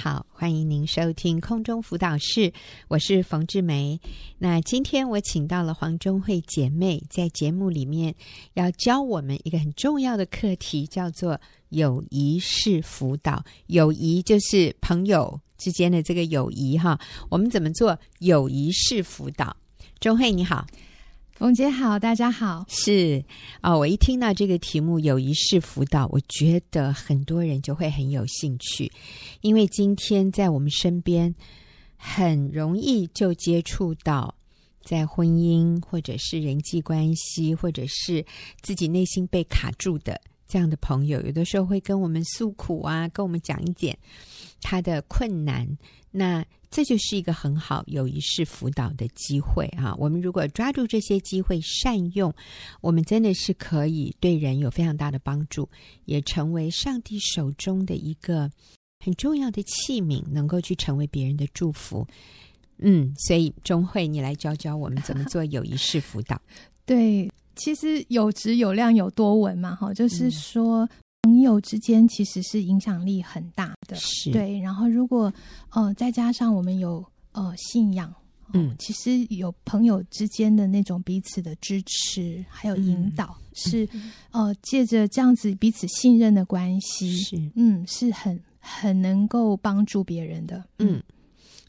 好，欢迎您收听空中辅导室，我是冯志梅。那今天我请到了黄中慧姐妹，在节目里面要教我们一个很重要的课题，叫做友谊式辅导。友谊就是朋友之间的这个友谊哈，我们怎么做友谊式辅导？中慧你好。冯姐好，大家好。是啊、哦，我一听到这个题目“友谊式辅导”，我觉得很多人就会很有兴趣，因为今天在我们身边很容易就接触到在婚姻或者是人际关系，或者是自己内心被卡住的这样的朋友，有的时候会跟我们诉苦啊，跟我们讲一点他的困难。那这就是一个很好友谊式辅导的机会啊！我们如果抓住这些机会善用，我们真的是可以对人有非常大的帮助，也成为上帝手中的一个很重要的器皿，能够去成为别人的祝福。嗯，所以钟慧，你来教教我们怎么做友谊式辅导。对，其实有质有量有多文嘛，哈，就是说。嗯朋友之间其实是影响力很大的，是对。然后如果呃再加上我们有呃信仰，嗯，其实有朋友之间的那种彼此的支持还有引导，嗯、是呃借着这样子彼此信任的关系，是嗯是很很能够帮助别人的，嗯。嗯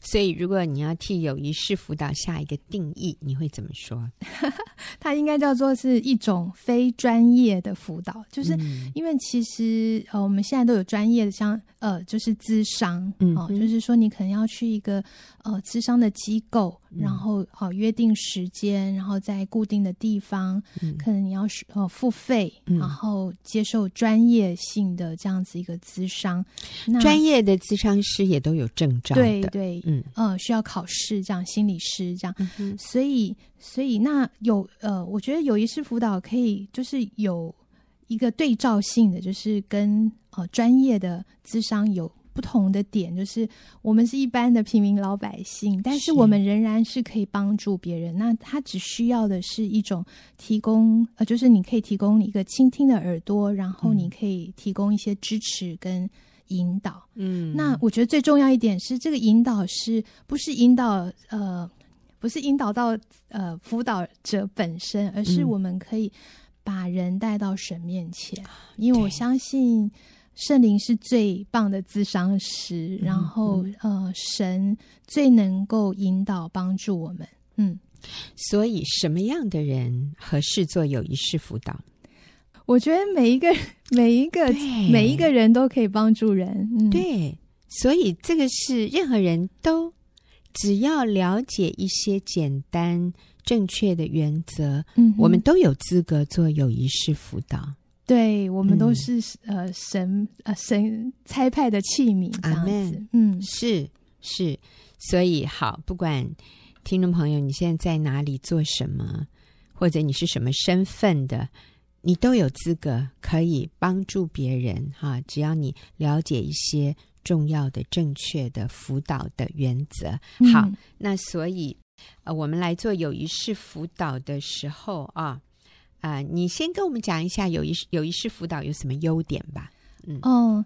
所以，如果你要替友谊式辅导下一个定义，你会怎么说？它应该叫做是一种非专业的辅导，就是因为其实呃，我们现在都有专业的，像呃，就是咨商，嗯，就是说你可能要去一个呃咨商的机构，然后好、呃、约定时间，然后在固定的地方，嗯、可能你要呃付费，然后接受专业性的这样子一个咨商。专业的咨商师也都有证照的，对对。嗯。呃，需要考试，这样心理师这样，所以所以那有呃，我觉得有一式辅导可以就是有一个对照性的，就是跟呃专业的咨商有不同的点，就是我们是一般的平民老百姓，但是我们仍然是可以帮助别人。那他只需要的是一种提供呃，就是你可以提供一个倾听的耳朵，然后你可以提供一些支持跟。引导，嗯，那我觉得最重要一点是，这个引导是不是引导呃，不是引导到呃辅导者本身，而是我们可以把人带到神面前，嗯、因为我相信圣灵是最棒的咨商师，对然后呃，神最能够引导帮助我们，嗯，所以什么样的人合适做友谊式辅导？我觉得每一个 每一个每一个人都可以帮助人，嗯、对，所以这个是任何人都只要了解一些简单正确的原则，嗯，我们都有资格做友谊式辅导。对，我们都是、嗯、呃神呃神差派的器皿，这样子嗯，是是，所以好，不管听众朋友你现在在哪里做什么，或者你是什么身份的。你都有资格可以帮助别人哈，只要你了解一些重要的、正确的辅导的原则。好，嗯、那所以呃，我们来做友谊式辅导的时候啊，啊、呃，你先跟我们讲一下友谊友谊式辅导有什么优点吧？嗯。哦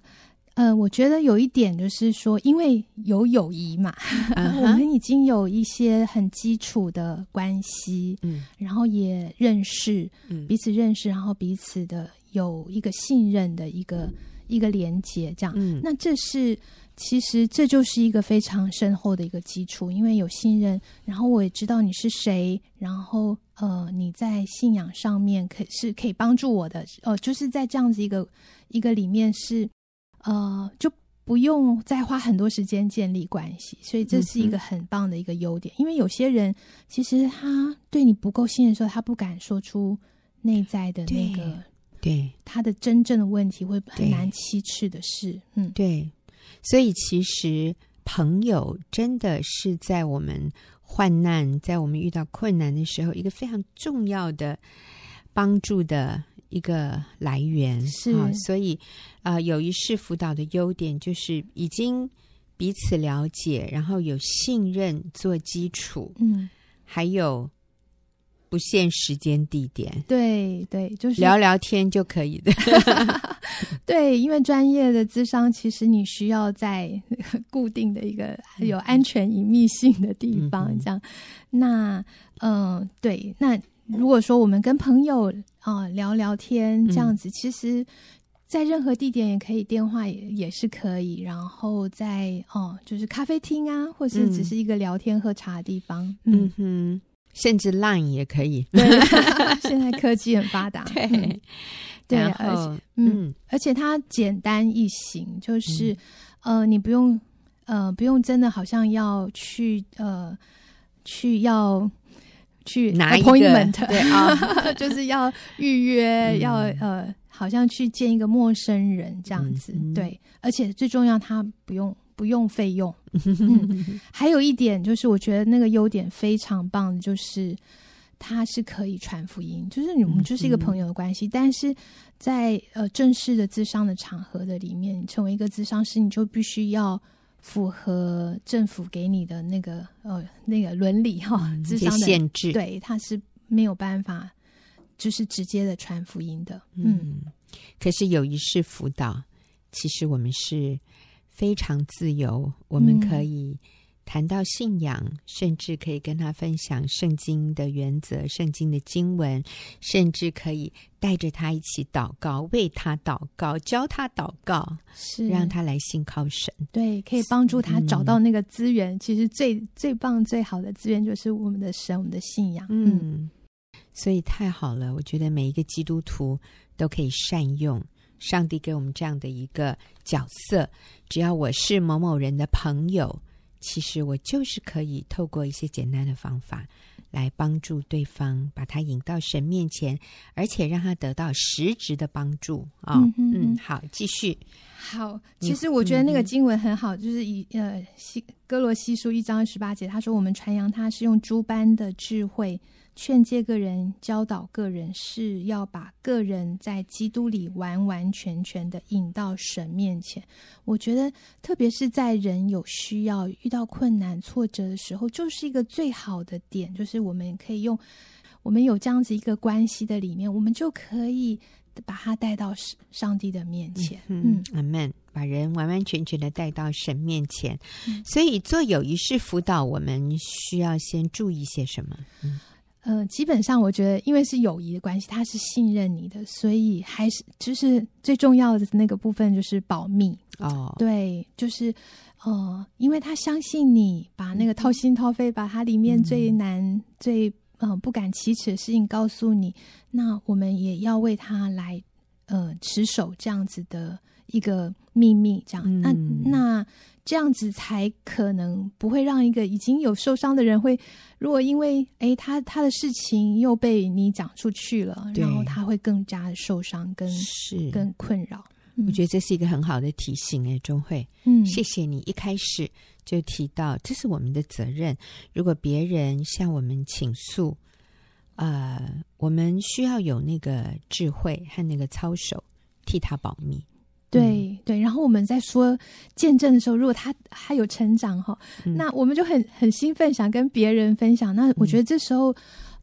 呃，我觉得有一点就是说，因为有友谊嘛，uh. 我们已经有一些很基础的关系，嗯，然后也认识，嗯，彼此认识，然后彼此的有一个信任的一个一个连接，这样，嗯，那这是其实这就是一个非常深厚的一个基础，因为有信任，然后我也知道你是谁，然后呃，你在信仰上面可是可以帮助我的，哦、呃，就是在这样子一个一个里面是。呃，就不用再花很多时间建立关系，所以这是一个很棒的一个优点。嗯、因为有些人其实他对你不够信任的时候，他不敢说出内在的那个，对，对他的真正的问题会很难启齿的事。嗯，对，所以其实朋友真的是在我们患难、在我们遇到困难的时候，一个非常重要的帮助的。一个来源是啊，所以啊，友谊式辅导的优点就是已经彼此了解，然后有信任做基础，嗯，还有不限时间地点，对对，就是聊聊天就可以的，对，因为专业的智商，其实你需要在固定的一个有安全隐秘性的地方，这样。那嗯、呃，对，那如果说我们跟朋友啊、呃、聊聊天这样子，其实。在任何地点也可以，电话也也是可以。然后在哦，就是咖啡厅啊，或是只是一个聊天喝茶的地方，嗯，嗯哼，甚至 Line 也可以。对，现在科技很发达，对，嗯、对，而且嗯，嗯，而且它简单易行，就是、嗯、呃，你不用呃，不用真的好像要去呃，去要去拿 appointment，对啊，就是要预约，嗯、要呃。好像去见一个陌生人这样子，对，而且最重要，他不用不用费用。嗯，还有一点就是，我觉得那个优点非常棒，就是它是可以传福音，就是你们就是一个朋友的关系。但是在呃正式的咨商的场合的里面，成为一个咨商师，你就必须要符合政府给你的那个呃那个伦理哈，咨商的限制，对，他是没有办法。就是直接的传福音的，嗯，嗯，可是有一世辅导，其实我们是非常自由，我们可以谈到信仰，嗯、甚至可以跟他分享圣经的原则、圣经的经文，甚至可以带着他一起祷告，为他祷告，教他祷告，是让他来信靠神。对，可以帮助他找到那个资源。嗯、其实最最棒、最好的资源就是我们的神，我们的信仰。嗯。嗯所以太好了，我觉得每一个基督徒都可以善用上帝给我们这样的一个角色。只要我是某某人的朋友，其实我就是可以透过一些简单的方法来帮助对方，把他引到神面前，而且让他得到实质的帮助啊。哦、嗯，嗯，好，继续。好，其实我觉得那个经文很好，就是以呃西哥罗西书一章十八节，他说：“我们传扬他是用诸般的智慧。”劝诫个人，教导个人，是要把个人在基督里完完全全的引到神面前。我觉得，特别是在人有需要、遇到困难、挫折的时候，就是一个最好的点，就是我们可以用我们有这样子一个关系的里面，我们就可以把他带到上帝的面前。嗯，阿门、嗯。把人完完全全的带到神面前。嗯、所以，做友谊式辅导，我们需要先注意些什么？嗯。呃，基本上我觉得，因为是友谊的关系，他是信任你的，所以还是就是最重要的那个部分就是保密哦。对，就是呃，因为他相信你，把那个掏心掏肺，把他里面最难、嗯、最呃不敢启齿的事情告诉你，那我们也要为他来呃持守这样子的一个秘密，这样。嗯、那那。这样子才可能不会让一个已经有受伤的人会，如果因为诶他他的事情又被你讲出去了，然后他会更加的受伤，跟是更困扰。我觉得这是一个很好的提醒，哎，钟慧，嗯，谢谢你一开始就提到这是我们的责任。如果别人向我们倾诉，呃，我们需要有那个智慧和那个操守，替他保密。对对，然后我们在说见证的时候，如果他他有成长哈，嗯、那我们就很很兴奋，想跟别人分享。那我觉得这时候，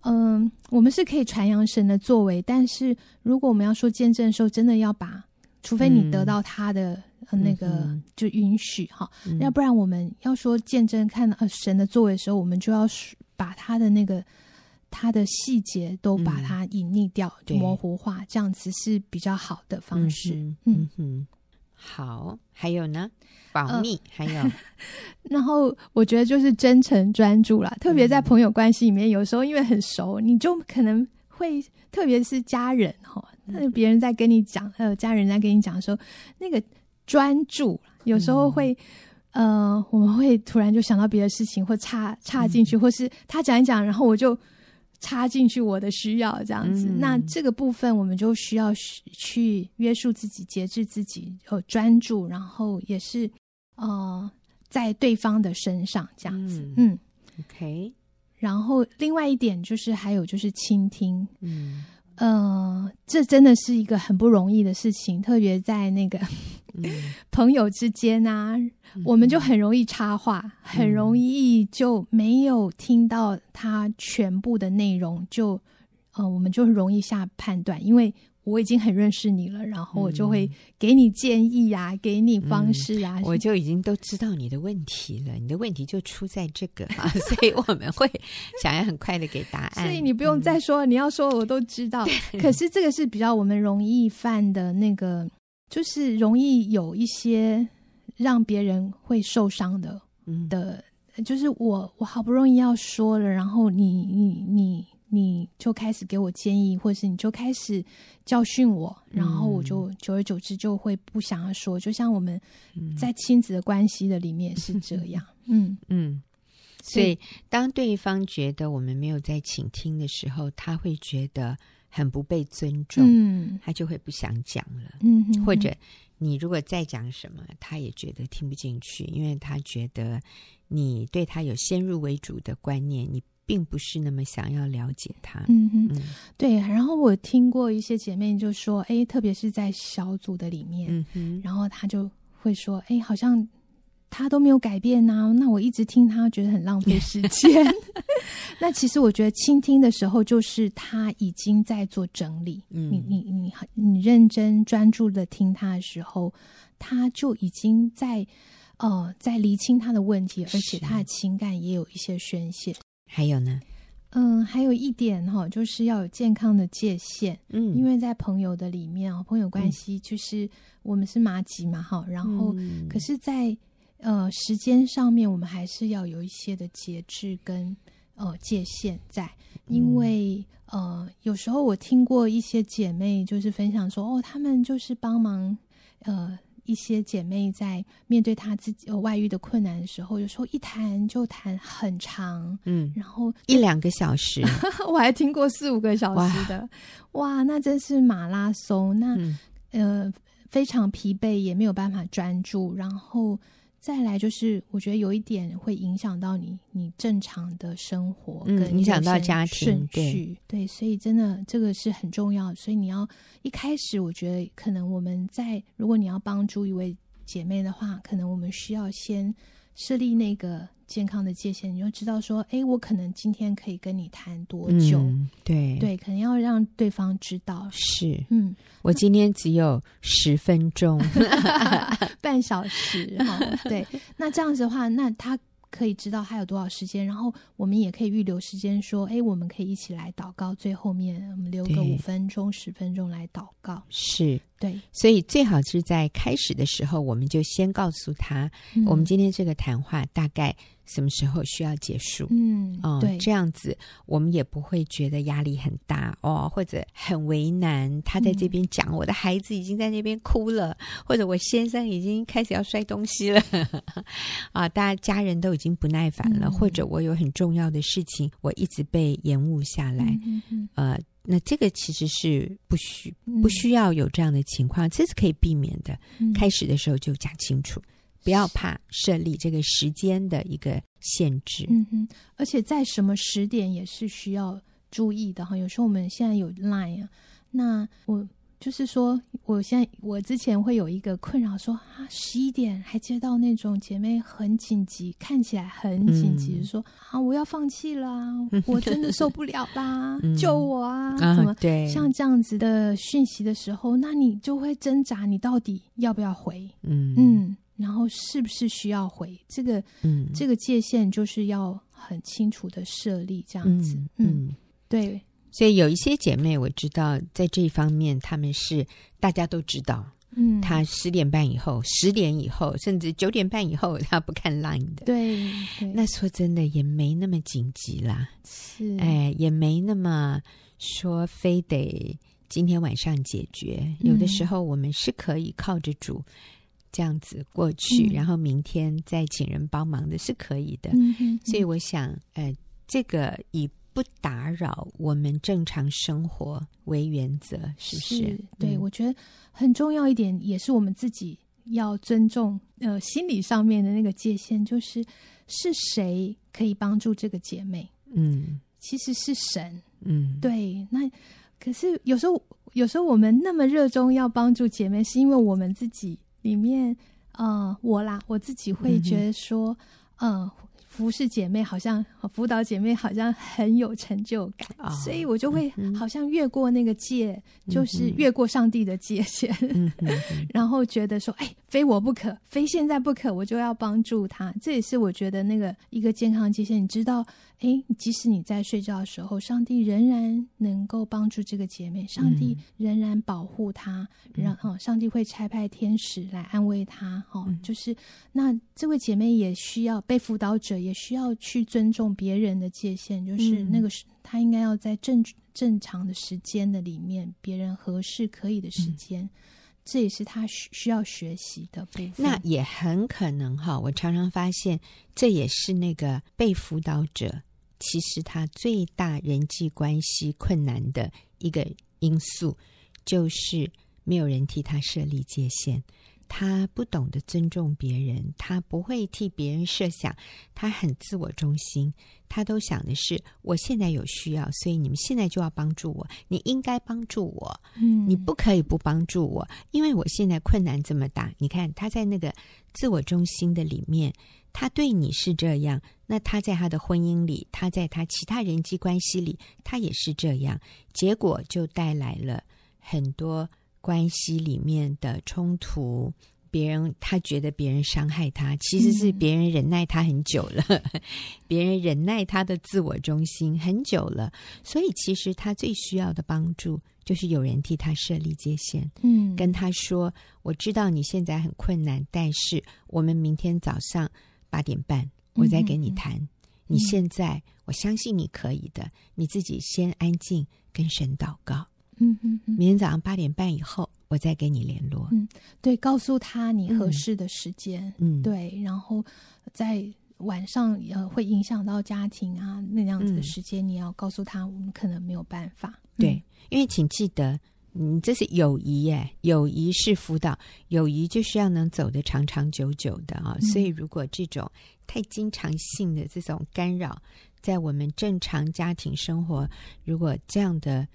嗯、呃，我们是可以传扬神的作为，但是如果我们要说见证的时候，真的要把，除非你得到他的、嗯、那个就允许哈，嗯、要不然我们要说见证看到神的作为的时候，我们就要把他的那个。他的细节都把它隐匿掉，嗯、模糊化，这样子是比较好的方式。嗯哼，好，还有呢，保密，呃、还有，然后我觉得就是真诚专注啦，特别在朋友关系里面，有时候因为很熟，你就可能会，特别是家人哈，那别人在跟你讲，还有家人在跟你讲的时候，那个专注，有时候会。嗯。呃，我们会突然就想到别的事情，或插插进去，嗯、或是他讲一讲，然后我就插进去我的需要这样子。嗯、那这个部分我们就需要去约束自己、节制自己，和，专注，然后也是呃，在对方的身上这样子。嗯，嗯，OK。然后另外一点就是还有就是倾听。嗯。嗯、呃，这真的是一个很不容易的事情，特别在那个、嗯、朋友之间啊，嗯、我们就很容易插话，嗯、很容易就没有听到他全部的内容，就呃，我们就容易下判断，因为我已经很认识你了，然后我就会给你建议啊，嗯、给你方式啊，我就已经都知道你的问题了，你的问题就出在这个啊，所以我们会想要很快的给答案，所以你不用再说，嗯、你要说我都知道。可是这个是比较我们容易犯的那个，就是容易有一些让别人会受伤的、嗯、的，就是我我好不容易要说了，然后你你你。你就开始给我建议，或者是你就开始教训我，然后我就久而久之就会不想要说。就像我们在亲子的关系的里面是这样，嗯 嗯。所以当对方觉得我们没有在倾听的时候，他会觉得很不被尊重，嗯，他就会不想讲了，嗯哼哼，或者你如果再讲什么，他也觉得听不进去，因为他觉得你对他有先入为主的观念，你。并不是那么想要了解他。嗯嗯，对。然后我听过一些姐妹就说：“哎，特别是在小组的里面，嗯哼，然后她就会说：‘哎，好像他都没有改变呐、啊，那我一直听他，觉得很浪费时间。’ 那其实我觉得倾听的时候，就是他已经在做整理。嗯，你你你你认真专注的听他的时候，他就已经在呃在厘清他的问题，而且他的情感也有一些宣泄。”还有呢，嗯，还有一点哈，就是要有健康的界限，嗯，因为在朋友的里面啊，朋友关系就是我们是麻吉嘛，哈、嗯，然后可是在呃时间上面，我们还是要有一些的节制跟呃界限在，因为呃有时候我听过一些姐妹就是分享说，哦，他们就是帮忙呃。一些姐妹在面对她自己外遇的困难的时候，有时候一谈就谈很长，嗯，然后一两个小时，我还听过四五个小时的，哇，哇，那真是马拉松，那、嗯、呃非常疲惫，也没有办法专注，然后。再来就是，我觉得有一点会影响到你，你正常的生活，跟影响到家庭，顺序对，所以真的这个是很重要。所以你要一开始，我觉得可能我们在，如果你要帮助一位姐妹的话，可能我们需要先设立那个。健康的界限，你就知道说，哎，我可能今天可以跟你谈多久？嗯、对对，可能要让对方知道。是，嗯，我今天只有十分钟，半小时哈。对，那这样子的话，那他。可以知道他有多少时间，然后我们也可以预留时间，说，哎，我们可以一起来祷告。最后面我们留个五分钟、十分钟来祷告。是，对，所以最好是在开始的时候，我们就先告诉他，嗯、我们今天这个谈话大概。什么时候需要结束？嗯，哦，对，这样子我们也不会觉得压力很大哦，或者很为难。他在这边讲，嗯、我的孩子已经在那边哭了，或者我先生已经开始要摔东西了，啊，大家家人都已经不耐烦了，嗯、或者我有很重要的事情，我一直被延误下来。嗯嗯，呃，那这个其实是不需不需要有这样的情况，这是可以避免的。嗯、开始的时候就讲清楚。不要怕设立这个时间的一个限制，嗯哼，而且在什么时点也是需要注意的哈。有时候我们现在有 Line 啊，那我就是说，我现在我之前会有一个困扰，说啊，十一点还接到那种姐妹很紧急，看起来很紧急，嗯、说啊，我要放弃了，我真的受不了啦，嗯、救我啊！怎么、啊、对？像这样子的讯息的时候，那你就会挣扎，你到底要不要回？嗯嗯。然后是不是需要回这个？嗯，这个界限就是要很清楚的设立，这样子。嗯，嗯对。所以有一些姐妹我知道，在这一方面，他们是大家都知道。嗯，她十点半以后、十点以后，甚至九点半以后，她不看 Line 的。对，对那说真的也没那么紧急啦。是，哎，也没那么说非得今天晚上解决。嗯、有的时候我们是可以靠着主。这样子过去，嗯、然后明天再请人帮忙的是可以的。所以我想，呃，这个以不打扰我们正常生活为原则，是不是？是对，嗯、我觉得很重要一点，也是我们自己要尊重。呃，心理上面的那个界限，就是是谁可以帮助这个姐妹？嗯，其实是神。嗯，对。那可是有时候，有时候我们那么热衷要帮助姐妹，是因为我们自己。里面，呃，我啦，我自己会觉得说，嗯、呃，服侍姐妹好像辅导姐妹好像很有成就感，哦、所以我就会好像越过那个界，嗯、就是越过上帝的界限，嗯、然后觉得说，哎，非我不可，非现在不可，我就要帮助他。这也是我觉得那个一个健康界限。你知道，哎，即使你在睡觉的时候，上帝仍然能够帮助这个姐妹，上帝仍然保护她，然后、嗯、上帝会差派天使来安慰她。哦，嗯、就是那这位姐妹也需要被辅导者。也需要去尊重别人的界限，就是那个是他应该要在正正常的时间的里面，别人合适可以的时间，嗯、这也是他需需要学习的部分。那也很可能哈，我常常发现，这也是那个被辅导者其实他最大人际关系困难的一个因素，就是没有人替他设立界限。他不懂得尊重别人，他不会替别人设想，他很自我中心，他都想的是我现在有需要，所以你们现在就要帮助我，你应该帮助我，嗯，你不可以不帮助我，因为我现在困难这么大。你看他在那个自我中心的里面，他对你是这样，那他在他的婚姻里，他在他其他人际关系里，他也是这样，结果就带来了很多。关系里面的冲突，别人他觉得别人伤害他，其实是别人忍耐他很久了，嗯、别人忍耐他的自我中心很久了，所以其实他最需要的帮助就是有人替他设立界限，嗯，跟他说：“我知道你现在很困难，但是我们明天早上八点半我再跟你谈。嗯、你现在我相信你可以的，你自己先安静跟神祷告。”嗯嗯，明天早上八点半以后，我再跟你联络。嗯，对，告诉他你合适的时间。嗯，对，然后在晚上呃会影响到家庭啊那样子的时间，嗯、你要告诉他我们可能没有办法。对，嗯、因为请记得，嗯，这是友谊耶，友谊是辅导，友谊就是要能走得长长久久的啊。嗯、所以如果这种太经常性的这种干扰，在我们正常家庭生活，如果这样的。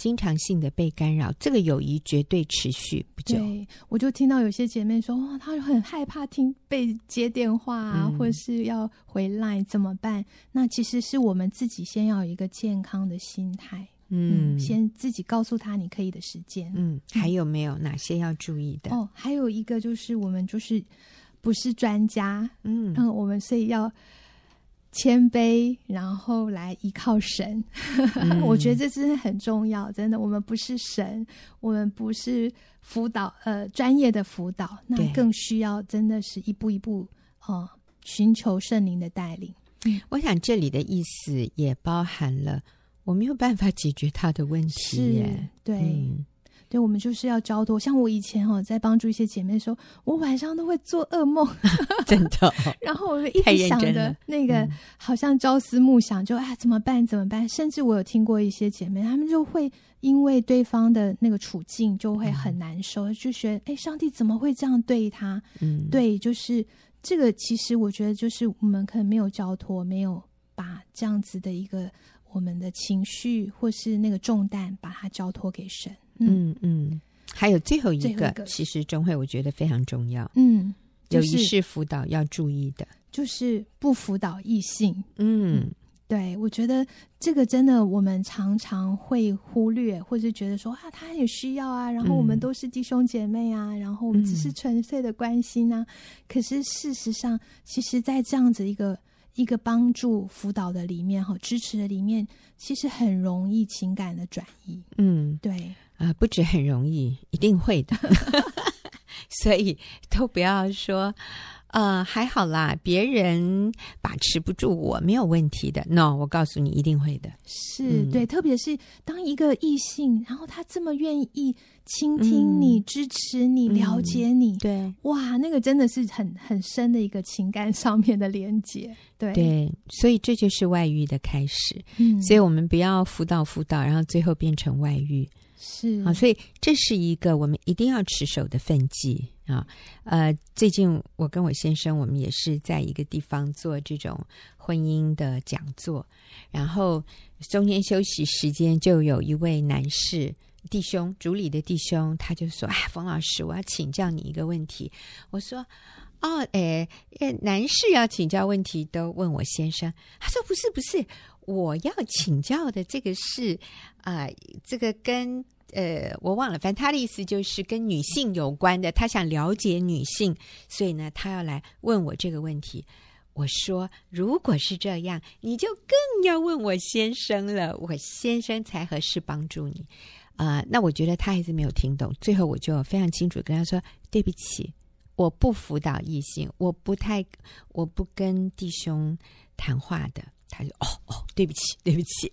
经常性的被干扰，这个友谊绝对持续不久。对，我就听到有些姐妹说，哇，她很害怕听被接电话啊，嗯、或是要回来怎么办？那其实是我们自己先要有一个健康的心态，嗯，嗯，先自己告诉她你可以的时间。嗯，还有没有哪些要注意的？哦，还有一个就是我们就是不是专家，嗯，嗯，我们所以要。谦卑，然后来依靠神。嗯、我觉得这真的很重要，真的。我们不是神，我们不是辅导，呃，专业的辅导，那更需要真的是一步一步哦、呃，寻求圣灵的带领。嗯，我想这里的意思也包含了我没有办法解决他的问题耶，是对。嗯对，我们就是要交托。像我以前哦，在帮助一些姐妹的时候，我晚上都会做噩梦，真的。然后我就一直想着那个，好像朝思暮想就，啊怎么办？怎么办？甚至我有听过一些姐妹，她们就会因为对方的那个处境，就会很难受，嗯、就觉得哎，上帝怎么会这样对她？嗯，对，就是这个。其实我觉得，就是我们可能没有交托，没有把这样子的一个我们的情绪或是那个重担，把它交托给神。嗯嗯，还有最后一个，其实钟慧我觉得非常重要。嗯，有一式辅导要注意的，就是不辅导异性。嗯，嗯，对，我觉得这个真的我们常常会忽略，或是觉得说啊，他也需要啊，然后我们都是弟兄姐妹啊，嗯、然后我们只是纯粹的关心啊。嗯、可是事实上，其实，在这样子一个一个帮助辅导的里面哈，支持的里面，其实很容易情感的转移。嗯，对。啊、呃，不止很容易，一定会的。所以都不要说，呃，还好啦，别人把持不住我，没有问题的。No，我告诉你，一定会的。是、嗯、对，特别是当一个异性，然后他这么愿意倾听你、嗯、支持你、了解你，嗯、对，哇，那个真的是很很深的一个情感上面的连接。对对，所以这就是外遇的开始。嗯，所以我们不要辅导辅导，然后最后变成外遇。是啊，所以这是一个我们一定要持守的分际啊。呃，最近我跟我先生，我们也是在一个地方做这种婚姻的讲座，然后中间休息时间就有一位男士弟兄，主理的弟兄，他就说：“哎，冯老师，我要请教你一个问题。”我说：“哦，哎，男士要请教问题都问我先生。他说不是不是，我要请教的这个是啊、这个跟呃我忘了，反正他的意思就是跟女性有关的，他想了解女性，所以呢，他要来问我这个问题。我说如果是这样，你就更要问我先生了，我先生才合适帮助你。啊、那我觉得他还是没有听懂。最后我就非常清楚跟他说：“对不起，我不辅导异性，我不太，我不跟弟兄谈话的。”他就：“哦哦，对不起，对不起。”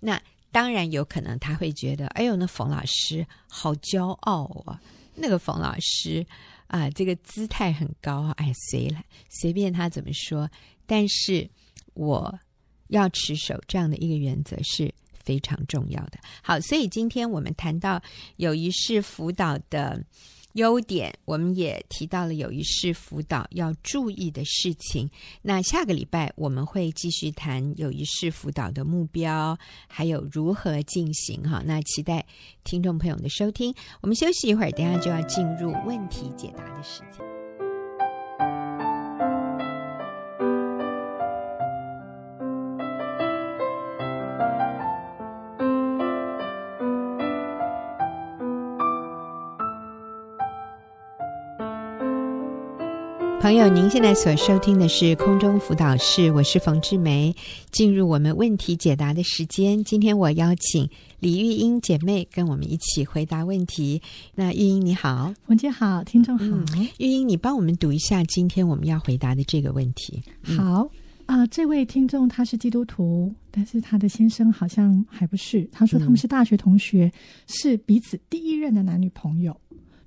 那当然有可能他会觉得：“哎呦，那冯老师好骄傲啊！那个冯老师啊，这个姿态很高啊！哎，随了，随便他怎么说。但是我要持守这样的一个原则是。”非常重要的。好，所以今天我们谈到友谊式辅导的优点，我们也提到了友谊式辅导要注意的事情。那下个礼拜我们会继续谈友谊式辅导的目标，还有如何进行。哈，那期待听众朋友的收听。我们休息一会儿，等下就要进入问题解答的时间。朋友，您现在所收听的是空中辅导室，我是冯志梅。进入我们问题解答的时间，今天我邀请李玉英姐妹跟我们一起回答问题。那玉英你好，冯姐好，听众好。嗯、玉英，你帮我们读一下今天我们要回答的这个问题。嗯、好啊、呃，这位听众他是基督徒，但是他的先生好像还不是。他说他们是大学同学，嗯、是彼此第一任的男女朋友。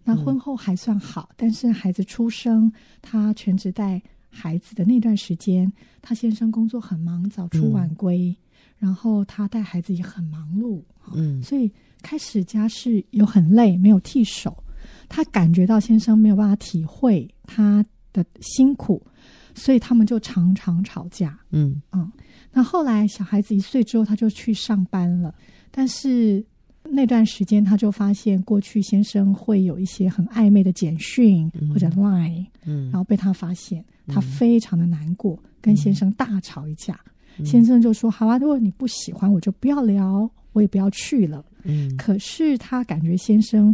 那婚后还算好，嗯、但是孩子出生，他全职带孩子的那段时间，他先生工作很忙，早出晚归，嗯、然后他带孩子也很忙碌，嗯，所以开始家事有很累，没有替手，他感觉到先生没有办法体会他的辛苦，所以他们就常常吵架，嗯嗯。那后来小孩子一岁之后，他就去上班了，但是。那段时间，他就发现过去先生会有一些很暧昧的简讯或者 Line，嗯，然后被他发现，他非常的难过，跟先生大吵一架。先生就说：“好啊，如果你不喜欢，我就不要聊，我也不要去了。”嗯，可是他感觉先生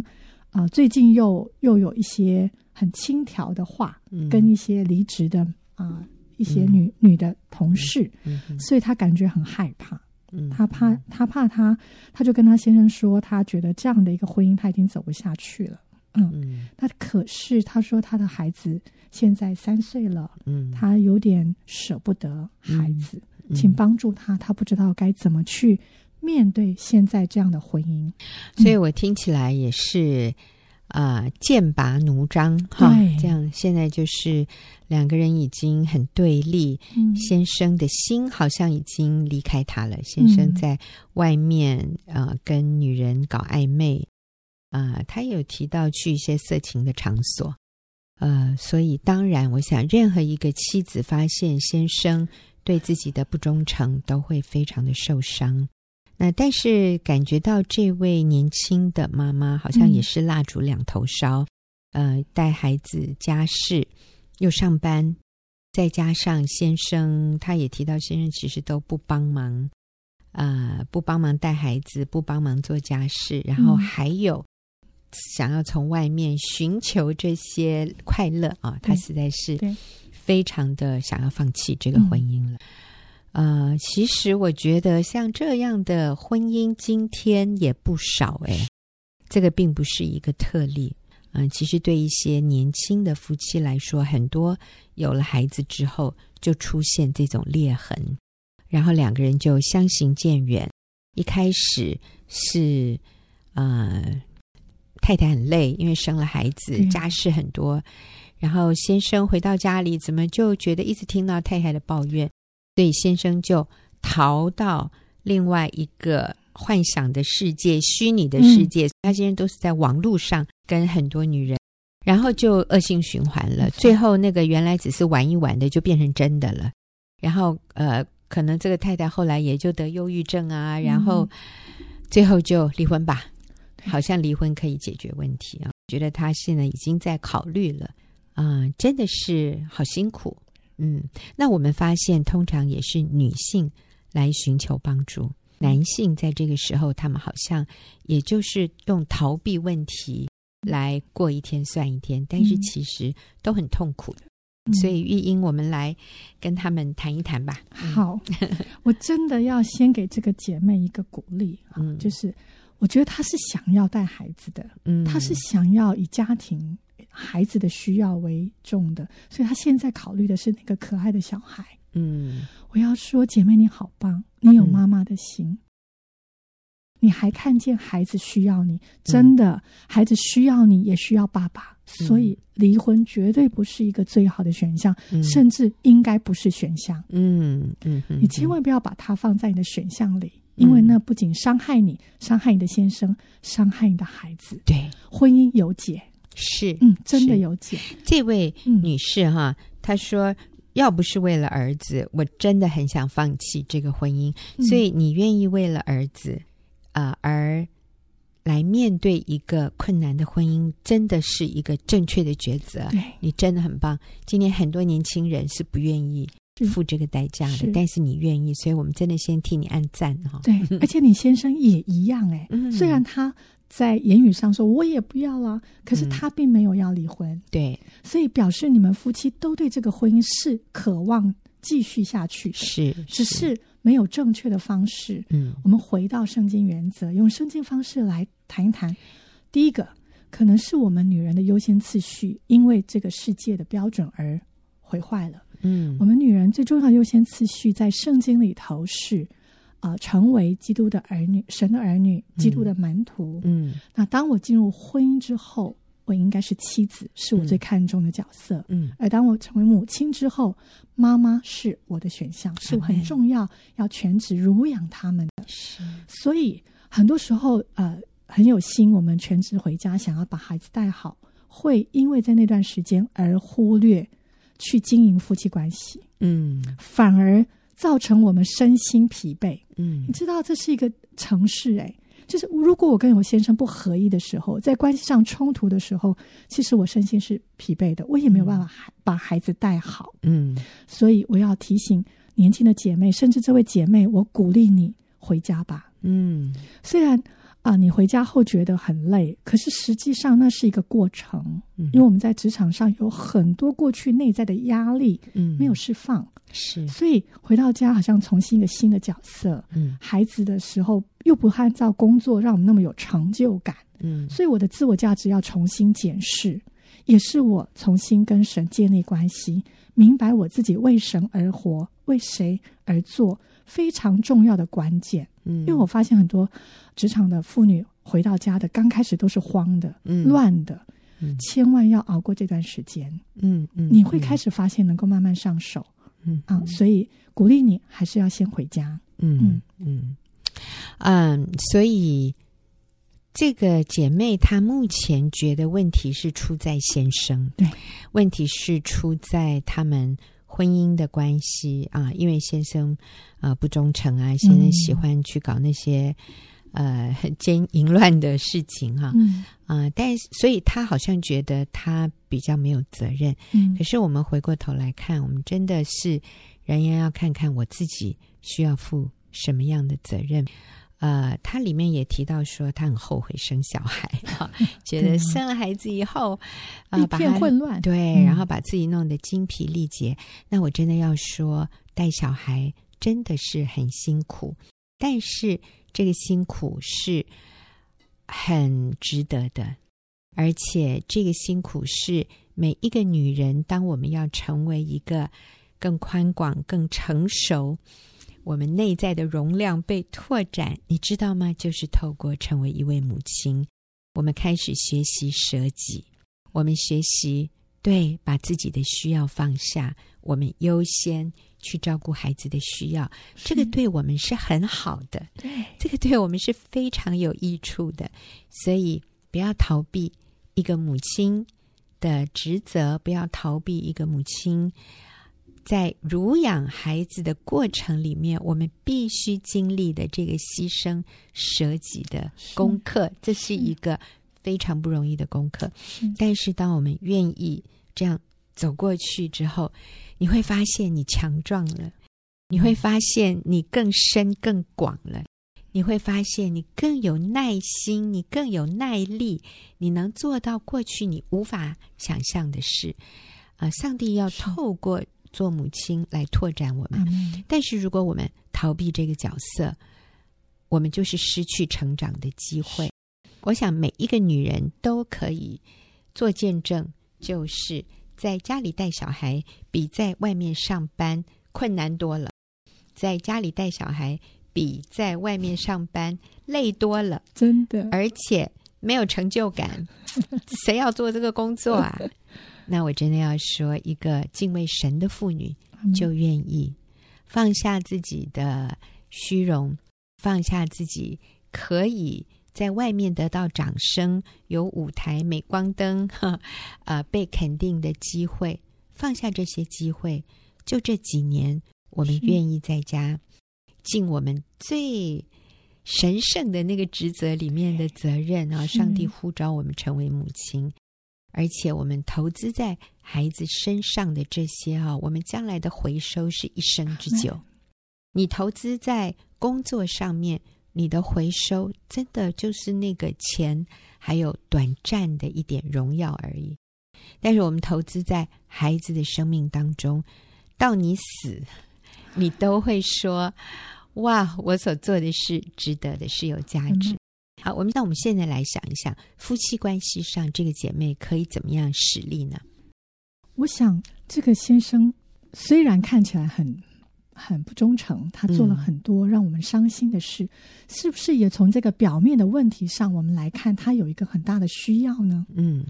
啊、呃，最近又又有一些很轻佻的话，跟一些离职的啊、呃、一些女女的同事，所以他感觉很害怕。他怕，他怕他，他就跟他先生说，他觉得这样的一个婚姻他已经走不下去了。嗯，那可是他说他的孩子现在三岁了，嗯，他有点舍不得孩子，嗯，请帮助他，他不知道该怎么去面对现在这样的婚姻。所以我听起来也是。啊、呃，剑拔弩张哈，这样现在就是两个人已经很对立。嗯、先生的心好像已经离开他了，先生在外面啊、呃、跟女人搞暧昧啊、呃，他有提到去一些色情的场所，呃，所以当然，我想任何一个妻子发现先生对自己的不忠诚，都会非常的受伤。那但是感觉到这位年轻的妈妈好像也是蜡烛两头烧，嗯、呃，带孩子家事又上班，再加上先生，他也提到先生其实都不帮忙，啊、呃，不帮忙带孩子，不帮忙做家事，然后还有想要从外面寻求这些快乐啊，他实在是非常的想要放弃这个婚姻了。呃，其实我觉得像这样的婚姻，今天也不少诶，这个并不是一个特例。嗯、呃，其实对一些年轻的夫妻来说，很多有了孩子之后就出现这种裂痕，然后两个人就相行渐远。一开始是呃，太太很累，因为生了孩子，家事很多，然后先生回到家里，怎么就觉得一直听到太太的抱怨？所以先生就逃到另外一个幻想的世界、虚拟的世界。嗯、他先生都是在网络上跟很多女人，然后就恶性循环了。最后那个原来只是玩一玩的，就变成真的了。然后呃，可能这个太太后来也就得忧郁症啊，然后最后就离婚吧。好像离婚可以解决问题啊。觉得他现在已经在考虑了啊、呃，真的是好辛苦。嗯，那我们发现，通常也是女性来寻求帮助，男性在这个时候，他们好像也就是用逃避问题来过一天算一天，但是其实都很痛苦的。嗯、所以玉英，我们来跟他们谈一谈吧。好，我真的要先给这个姐妹一个鼓励啊，嗯、就是我觉得她是想要带孩子的，嗯，她是想要以家庭。孩子的需要为重的，所以她现在考虑的是那个可爱的小孩。嗯，我要说，姐妹你好棒，你有妈妈的心，嗯、你还看见孩子需要你，真的，嗯、孩子需要你，也需要爸爸。所以离婚绝对不是一个最好的选项，嗯、甚至应该不是选项。嗯嗯，嗯你千万不要把它放在你的选项里，嗯、因为那不仅伤害你，伤害你的先生，伤害你的孩子。对，婚姻有解。是，嗯，真的有解。这位女士哈，嗯、她说：“要不是为了儿子，我真的很想放弃这个婚姻。嗯、所以你愿意为了儿子，啊、呃，而来面对一个困难的婚姻，真的是一个正确的抉择。对，你真的很棒。今年很多年轻人是不愿意付这个代价的，是但是你愿意，所以我们真的先替你按赞哈。对，而且你先生也一样哎，嗯、虽然他。”在言语上说，我也不要了。可是他并没有要离婚，嗯、对，所以表示你们夫妻都对这个婚姻是渴望继续下去的，是，是只是没有正确的方式。嗯，我们回到圣经原则，用圣经方式来谈一谈。第一个，可能是我们女人的优先次序，因为这个世界的标准而毁坏了。嗯，我们女人最重要的优先次序，在圣经里头是。啊、呃，成为基督的儿女，神的儿女，基督的门徒。嗯，嗯，那当我进入婚姻之后，我应该是妻子，是我最看重的角色。嗯，而当我成为母亲之后，妈妈是我的选项，是我很重要，要全职乳养他们的。是，所以很多时候，呃，很有心，我们全职回家，想要把孩子带好，会因为在那段时间而忽略去经营夫妻关系。嗯，反而。造成我们身心疲惫。嗯，你知道这是一个城市哎，就是如果我跟我先生不合一的时候，在关系上冲突的时候，其实我身心是疲惫的，我也没有办法把孩子带好。嗯，所以我要提醒年轻的姐妹，甚至这位姐妹，我鼓励你回家吧。嗯，虽然。啊，你回家后觉得很累，可是实际上那是一个过程，嗯、因为我们在职场上有很多过去内在的压力，嗯，没有释放，是，所以回到家好像重新一个新的角色，嗯，孩子的时候又不按照工作让我们那么有成就感，嗯，所以我的自我价值要重新检视，也是我重新跟神建立关系，明白我自己为神而活，为谁而做，非常重要的关键。嗯，因为我发现很多职场的妇女回到家的刚开始都是慌的、嗯、乱的，嗯、千万要熬过这段时间。嗯嗯，嗯你会开始发现能够慢慢上手。嗯啊，所以鼓励你还是要先回家。嗯嗯嗯嗯，所以这个姐妹她目前觉得问题是出在先生，对，问题是出在他们。婚姻的关系啊，因为先生啊、呃、不忠诚啊，先生喜欢去搞那些、嗯、呃很奸淫乱的事情哈、啊，嗯、呃，但所以他好像觉得他比较没有责任。嗯，可是我们回过头来看，我们真的是仍然要看看我自己需要负什么样的责任。呃，他里面也提到说，他很后悔生小孩，哈，觉得生了孩子以后，啊、一片混乱，对，然后把自己弄得精疲力竭。嗯、那我真的要说，带小孩真的是很辛苦，但是这个辛苦是很值得的，而且这个辛苦是每一个女人，当我们要成为一个更宽广、更成熟。我们内在的容量被拓展，你知道吗？就是透过成为一位母亲，我们开始学习舍己，我们学习对把自己的需要放下，我们优先去照顾孩子的需要，这个对我们是很好的，对，这个对我们是非常有益处的。所以不要逃避一个母亲的职责，不要逃避一个母亲。在乳养孩子的过程里面，我们必须经历的这个牺牲舍己的功课，是这是一个非常不容易的功课。是但是，当我们愿意这样走过去之后，你会发现你强壮了，你会发现你更深更广了，你会发现你更有耐心，你更有耐力，你能做到过去你无法想象的事。啊、呃，上帝要透过做母亲来拓展我们，但是如果我们逃避这个角色，我们就是失去成长的机会。我想每一个女人都可以做见证，就是在家里带小孩比在外面上班困难多了，在家里带小孩比在外面上班累多了，真的，而且没有成就感，谁要做这个工作啊？那我真的要说，一个敬畏神的妇女就愿意放下自己的虚荣，放下自己可以。在外面得到掌声，有舞台、镁光灯，哈，呃，被肯定的机会，放下这些机会，就这几年，我们愿意在家尽我们最神圣的那个职责里面的责任啊！上帝呼召我们成为母亲，而且我们投资在孩子身上的这些啊，我们将来的回收是一生之久。你投资在工作上面。你的回收真的就是那个钱，还有短暂的一点荣耀而已。但是我们投资在孩子的生命当中，到你死，你都会说：“哇，我所做的事值得的，是有价值。嗯”好，我们那我们现在来想一想，夫妻关系上，这个姐妹可以怎么样实力呢？我想，这个先生虽然看起来很。很不忠诚，他做了很多让我们伤心的事，嗯、是不是也从这个表面的问题上，我们来看他有一个很大的需要呢？嗯，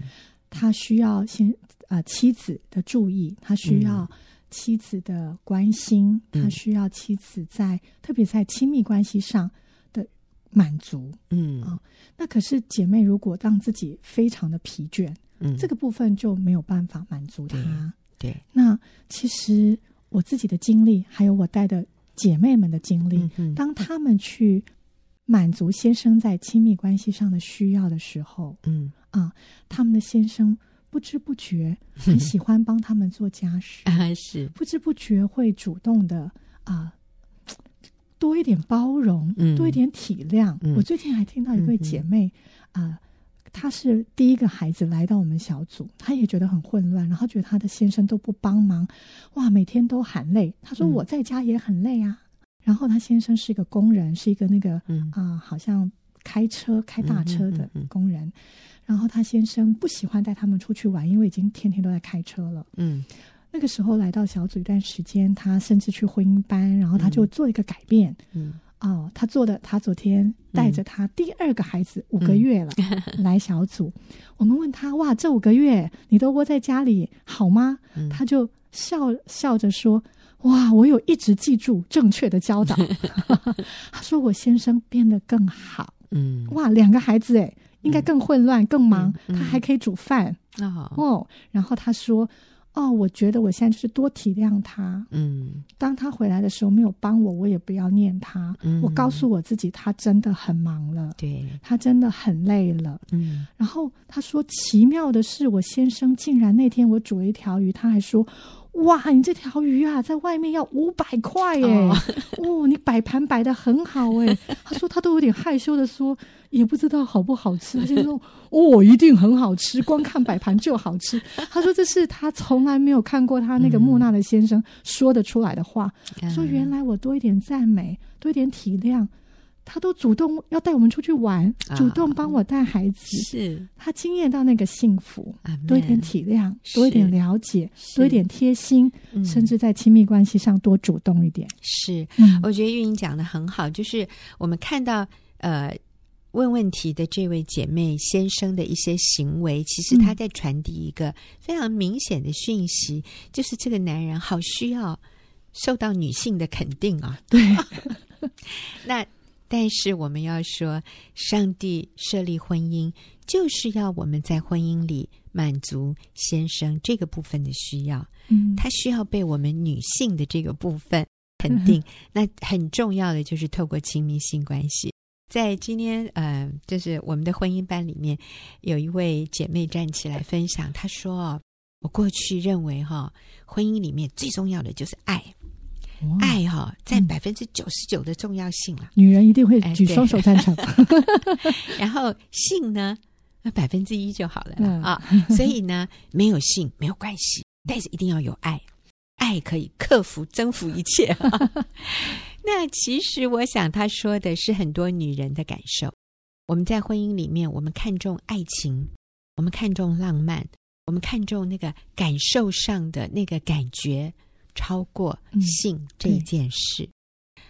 他需要先呃妻子的注意，他需要妻子的关心，嗯、他需要妻子在特别在亲密关系上的满足。嗯啊、哦，那可是姐妹如果让自己非常的疲倦，嗯，这个部分就没有办法满足她。对，对那其实。我自己的经历，还有我带的姐妹们的经历，嗯、当他们去满足先生在亲密关系上的需要的时候，嗯啊，他们的先生不知不觉很喜欢帮他们做家事，啊、是不知不觉会主动的啊，多一点包容，嗯、多一点体谅。嗯、我最近还听到一位姐妹、啊。她是第一个孩子来到我们小组，她也觉得很混乱，然后觉得她的先生都不帮忙，哇，每天都喊累。她说我在家也很累啊。嗯、然后她先生是一个工人，是一个那个啊、好像开车开大车的工人。然后她先生不喜欢带他们出去玩，因为已经天天都在开车了。嗯，那个时候来到小组一段时间，他甚至去婚姻班，然后他就做一个改变。嗯。嗯哦，他做的，他昨天带着他第二个孩子、嗯、五个月了、嗯、来小组，我们问他哇，这五个月你都窝在家里好吗？嗯、他就笑笑着说哇，我有一直记住正确的教导。他说我先生变得更好，嗯，哇，两个孩子诶，应该更混乱、更忙，他还可以煮饭、嗯，哦，然后他说。哦，我觉得我现在就是多体谅他。嗯，当他回来的时候没有帮我，我也不要念他。嗯，我告诉我自己，他真的很忙了。对，他真的很累了。嗯，然后他说，奇妙的是，我先生竟然那天我煮了一条鱼，他还说。哇，你这条鱼啊，在外面要五百块耶！哦，哦，你摆盘摆的很好哎。他说他都有点害羞的说，也不知道好不好吃。他就说哦，一定很好吃，光看摆盘就好吃。他说这是他从来没有看过他那个木讷的先生说得出来的话。嗯、说原来我多一点赞美，多一点体谅。他都主动要带我们出去玩，哦、主动帮我带孩子，是。他惊艳到那个幸福多一点体谅，多一点了解，多一点贴心，嗯、甚至在亲密关系上多主动一点。是，嗯、我觉得玉莹讲的很好，就是我们看到呃问问题的这位姐妹先生的一些行为，其实他在传递一个非常明显的讯息，嗯、就是这个男人好需要受到女性的肯定啊。对，那。但是我们要说，上帝设立婚姻，就是要我们在婚姻里满足先生这个部分的需要。嗯，他需要被我们女性的这个部分 肯定。嗯、那很重要的就是透过亲密性关系。在今天，呃，就是我们的婚姻班里面，有一位姐妹站起来分享，她说：“我过去认为哈，婚姻里面最重要的就是爱，爱哈占百分之九十九的重要性了。女人一定会举双手赞成。然后性呢，那百分之一就好了啊。所以呢，没有性没有关系，但是一定要有爱，爱可以克服征服一切。那其实我想他说的是很多女人的感受。我们在婚姻里面，我们看重爱情，我们看重浪漫。我们看重那个感受上的那个感觉，超过性这件事。嗯、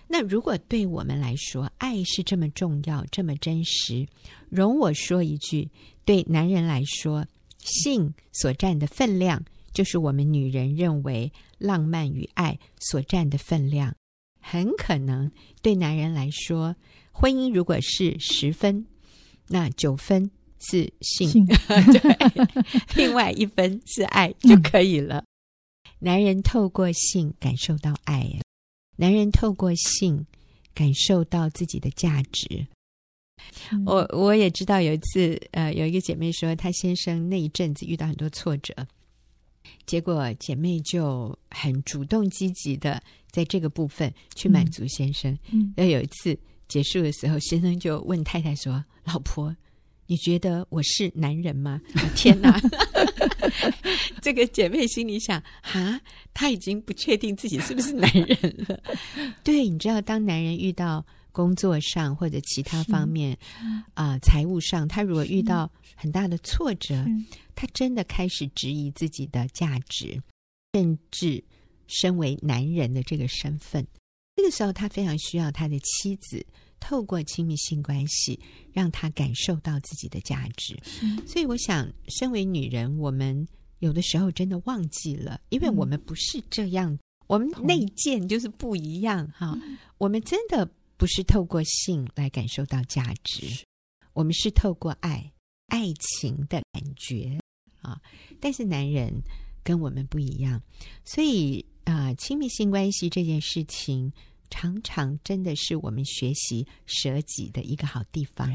那如果对我们来说，爱是这么重要、这么真实，容我说一句：对男人来说，性所占的分量，就是我们女人认为浪漫与爱所占的分量。很可能对男人来说，婚姻如果是十分，那九分。是性，性 对，另外一分是爱就可以了。嗯、男人透过性感受到爱，男人透过性感受到自己的价值。嗯、我我也知道有一次，呃，有一个姐妹说，她先生那一阵子遇到很多挫折，结果姐妹就很主动积极的在这个部分去满足先生。嗯，然后有一次结束的时候，先生就问太太说：“老婆。”你觉得我是男人吗？天哪！这个姐妹心里想：哈，她已经不确定自己是不是男人了。对，你知道，当男人遇到工作上或者其他方面啊、呃，财务上，他如果遇到很大的挫折，他真的开始质疑自己的价值，甚至身为男人的这个身份。这个时候，他非常需要他的妻子。透过亲密性关系，让他感受到自己的价值。所以，我想，身为女人，我们有的时候真的忘记了，因为我们不是这样，嗯、我们内建就是不一样哈。嗯、我们真的不是透过性来感受到价值，我们是透过爱、爱情的感觉啊。但是男人跟我们不一样，所以啊，亲密性关系这件事情。常常真的是我们学习舍己的一个好地方，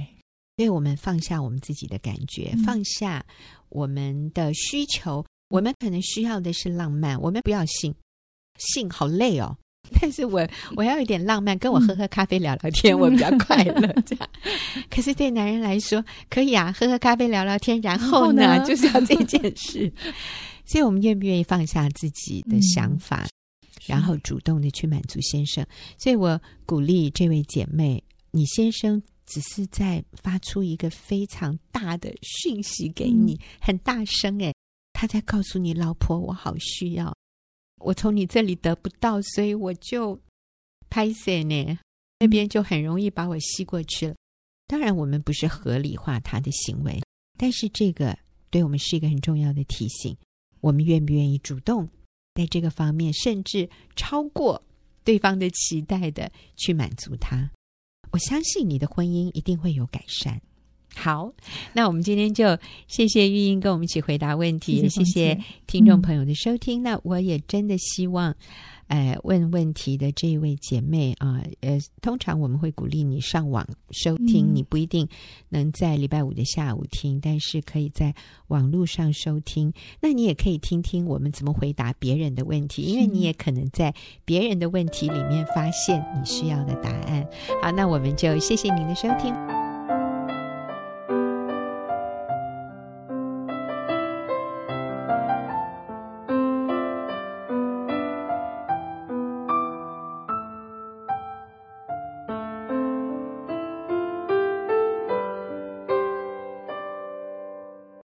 所以我们放下我们自己的感觉，嗯、放下我们的需求。我们可能需要的是浪漫，我们不要性，性好累哦。但是我我要一点浪漫，跟我喝喝咖啡聊聊天，嗯、我比较快乐。这样，可是对男人来说，可以啊，喝喝咖啡聊聊天，然后呢，后呢 就是要这件事。所以，我们愿不愿意放下自己的想法？嗯然后主动的去满足先生，所以我鼓励这位姐妹，你先生只是在发出一个非常大的讯息给你，嗯、很大声诶，他在告诉你，老婆，我好需要，我从你这里得不到，所以我就拍死呢，那边就很容易把我吸过去了。当然，我们不是合理化他的行为，但是这个对我们是一个很重要的提醒，我们愿不愿意主动？在这个方面，甚至超过对方的期待的去满足他，我相信你的婚姻一定会有改善。好，那我们今天就谢谢玉英跟我们一起回答问题，谢谢，也谢谢听众朋友的收听。嗯、那我也真的希望。哎，问问题的这一位姐妹啊，呃，通常我们会鼓励你上网收听，嗯、你不一定能在礼拜五的下午听，但是可以在网络上收听。那你也可以听听我们怎么回答别人的问题，因为你也可能在别人的问题里面发现你需要的答案。好，那我们就谢谢您的收听。